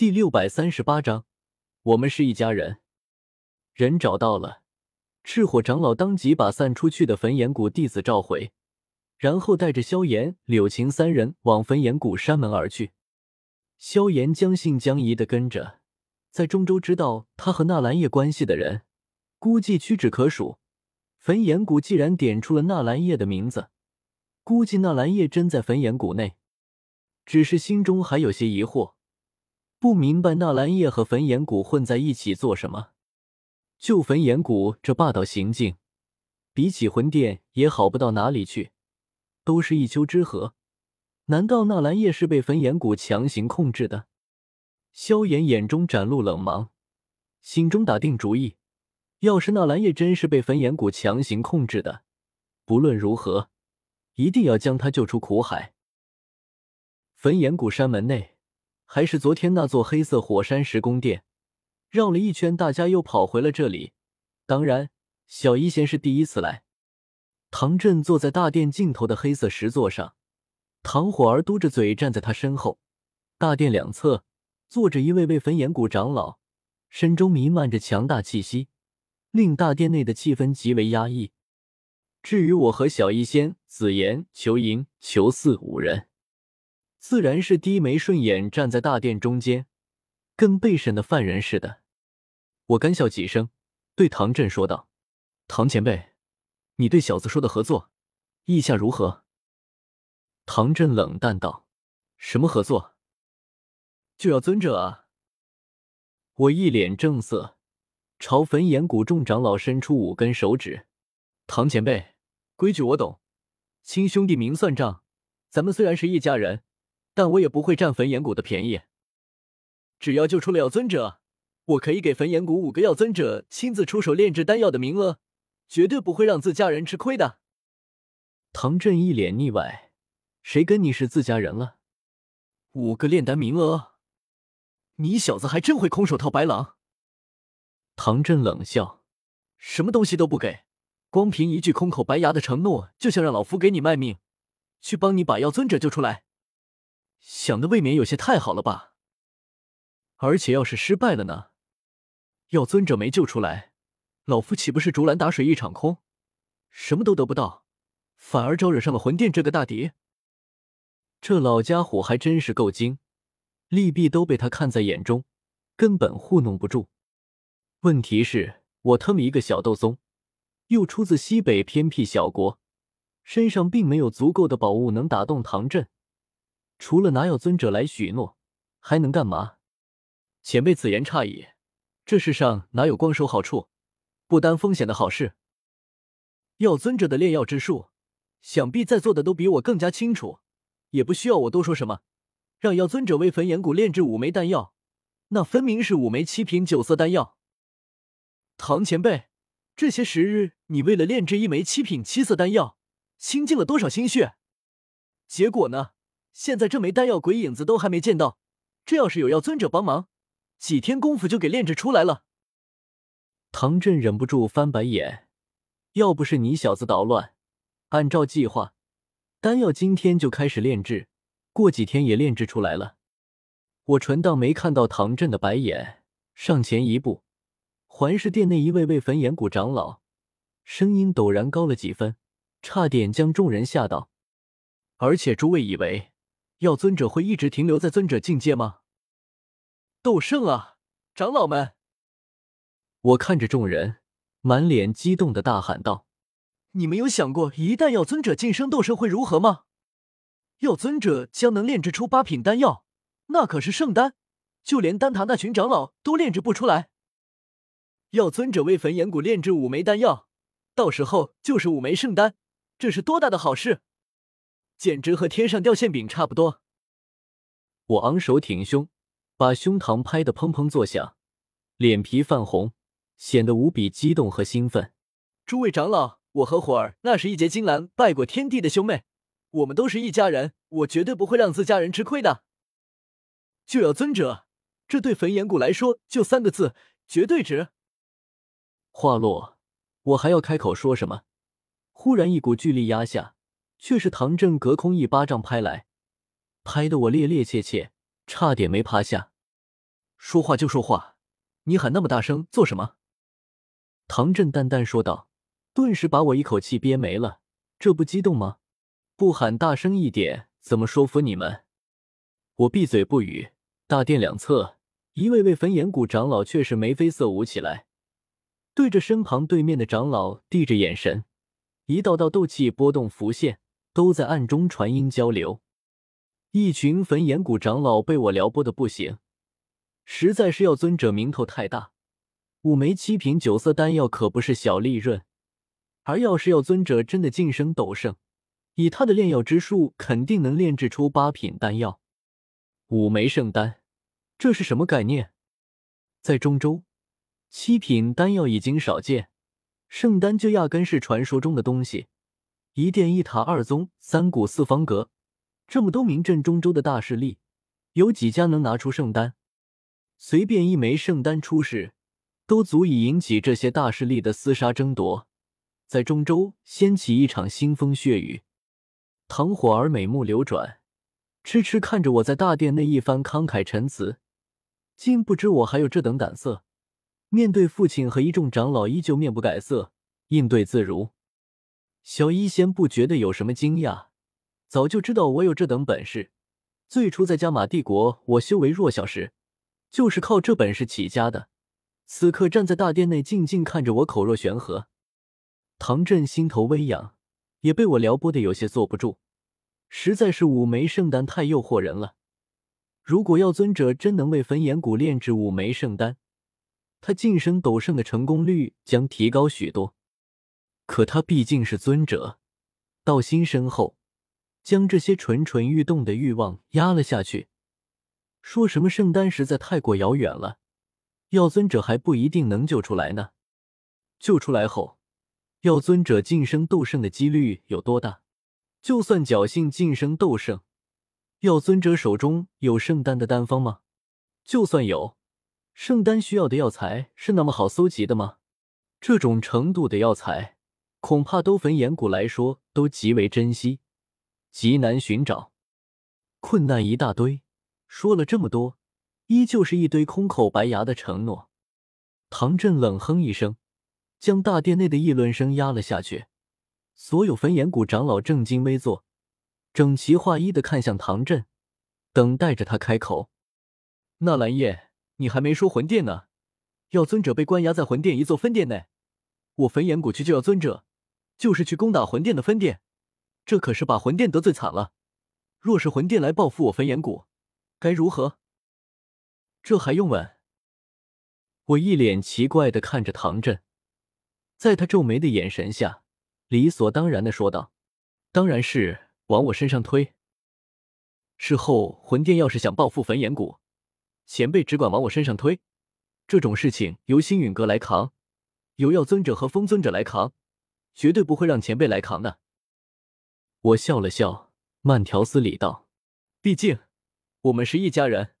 第六百三十八章，我们是一家人。人找到了，赤火长老当即把散出去的焚炎谷弟子召回，然后带着萧炎、柳晴三人往焚炎谷山门而去。萧炎将信将疑的跟着，在中州知道他和纳兰叶关系的人，估计屈指可数。焚炎谷既然点出了纳兰叶的名字，估计纳兰叶真在焚炎谷内，只是心中还有些疑惑。不明白纳兰叶和焚炎谷混在一起做什么？就焚炎谷这霸道行径，比起魂殿也好不到哪里去，都是一丘之貉。难道纳兰叶是被焚炎谷强行控制的？萧炎眼中展露冷芒，心中打定主意：要是纳兰叶真是被焚炎谷强行控制的，不论如何，一定要将他救出苦海。焚炎谷山门内。还是昨天那座黑色火山石宫殿，绕了一圈，大家又跑回了这里。当然，小医仙是第一次来。唐振坐在大殿尽头的黑色石座上，唐火儿嘟着嘴站在他身后。大殿两侧坐着一位位焚炎谷长老，身中弥漫着强大气息，令大殿内的气氛极为压抑。至于我和小医仙、紫妍、裘莹、裘四五人。自然是低眉顺眼，站在大殿中间，跟被审的犯人似的。我干笑几声，对唐振说道：“唐前辈，你对小子说的合作，意下如何？”唐振冷淡道：“什么合作？就要尊者啊！”我一脸正色，朝焚炎谷众长老伸出五根手指：“唐前辈，规矩我懂，亲兄弟明算账。咱们虽然是一家人。”但我也不会占焚炎谷的便宜。只要救出了药尊者，我可以给焚炎谷五个药尊者亲自出手炼制丹药的名额，绝对不会让自家人吃亏的。唐振一脸腻歪：“谁跟你是自家人了？五个炼丹名额，你小子还真会空手套白狼。”唐振冷笑：“什么东西都不给，光凭一句空口白牙的承诺，就想让老夫给你卖命，去帮你把药尊者救出来？”想的未免有些太好了吧？而且要是失败了呢？药尊者没救出来，老夫岂不是竹篮打水一场空，什么都得不到，反而招惹上了魂殿这个大敌？这老家伙还真是够精，利弊都被他看在眼中，根本糊弄不住。问题是，我他妈一个小斗宗，又出自西北偏僻小国，身上并没有足够的宝物能打动唐振。除了拿药尊者来许诺，还能干嘛？前辈此言差矣。这世上哪有光收好处、不担风险的好事？药尊者的炼药之术，想必在座的都比我更加清楚，也不需要我多说什么。让药尊者为焚炎谷炼制五枚丹药，那分明是五枚七品九色丹药。唐前辈，这些时日你为了炼制一枚七品七色丹药，倾尽了多少心血？结果呢？现在这枚丹药鬼影子都还没见到，这要是有药尊者帮忙，几天功夫就给炼制出来了。唐振忍不住翻白眼，要不是你小子捣乱，按照计划，丹药今天就开始炼制，过几天也炼制出来了。我纯当没看到唐振的白眼，上前一步，环视殿内一位位焚炎谷长老，声音陡然高了几分，差点将众人吓到。而且诸位以为。药尊者会一直停留在尊者境界吗？斗圣啊，长老们！我看着众人，满脸激动的大喊道：“你们有想过，一旦药尊者晋升斗圣会如何吗？药尊者将能炼制出八品丹药，那可是圣丹，就连丹塔那群长老都炼制不出来。药尊者为焚炎谷炼制五枚丹药，到时候就是五枚圣丹，这是多大的好事！”简直和天上掉馅饼差不多。我昂首挺胸，把胸膛拍得砰砰作响，脸皮泛红，显得无比激动和兴奋。诸位长老，我和火儿那是一结金兰拜过天地的兄妹，我们都是一家人，我绝对不会让自家人吃亏的。就要尊者，这对焚炎谷来说就三个字：绝对值。话落，我还要开口说什么，忽然一股巨力压下。却是唐振隔空一巴掌拍来，拍得我趔趔趄趄，差点没趴下。说话就说话，你喊那么大声做什么？”唐振淡淡说道，顿时把我一口气憋没了。这不激动吗？不喊大声一点，怎么说服你们？我闭嘴不语。大殿两侧，一位位焚炎谷长老却是眉飞色舞起来，对着身旁对面的长老递着眼神，一道道斗气波动浮现，都在暗中传音交流。一群焚炎谷长老被我撩拨的不行，实在是药尊者名头太大，五枚七品九色丹药可不是小利润。而要是药尊者真的晋升斗圣，以他的炼药之术，肯定能炼制出八品丹药。五枚圣丹，这是什么概念？在中州，七品丹药已经少见，圣丹就压根是传说中的东西。一殿一塔二宗三谷四方阁，这么多名震中州的大势力，有几家能拿出圣丹？随便一枚圣丹出世，都足以引起这些大势力的厮杀争夺。在中州掀起一场腥风血雨，唐火儿美目流转，痴痴看着我在大殿内一番慷慨陈词，竟不知我还有这等胆色。面对父亲和一众长老，依旧面不改色，应对自如。小医仙不觉得有什么惊讶，早就知道我有这等本事。最初在加玛帝国，我修为弱小时，就是靠这本事起家的。此刻站在大殿内，静静看着我，口若悬河。唐振心头微痒，也被我撩拨的有些坐不住。实在是五枚圣丹太诱惑人了。如果药尊者真能为焚炎谷炼制五枚圣丹，他晋升斗圣的成功率将提高许多。可他毕竟是尊者，道心深厚，将这些蠢蠢欲动的欲望压了下去。说什么圣丹实在太过遥远了，药尊者还不一定能救出来呢。救出来后。药尊者晋升斗圣的几率有多大？就算侥幸晋升斗圣，药尊者手中有圣丹的丹方吗？就算有，圣丹需要的药材是那么好搜集的吗？这种程度的药材，恐怕都焚岩谷来说都极为珍惜，极难寻找，困难一大堆。说了这么多，依旧是一堆空口白牙的承诺。唐振冷哼一声。将大殿内的议论声压了下去，所有焚炎谷长老正襟危坐，整齐划一的看向唐振，等待着他开口。纳兰叶，你还没说魂殿呢？要尊者被关押在魂殿一座分殿内，我焚岩谷去救药尊者，就是去攻打魂殿的分殿，这可是把魂殿得罪惨了。若是魂殿来报复我焚炎谷，该如何？这还用问？我一脸奇怪的看着唐振。在他皱眉的眼神下，理所当然的说道：“当然是往我身上推。事后魂殿要是想报复焚炎谷，前辈只管往我身上推，这种事情由星陨阁来扛，由药尊者和风尊者来扛，绝对不会让前辈来扛的。”我笑了笑，慢条斯理道：“毕竟我们是一家人。”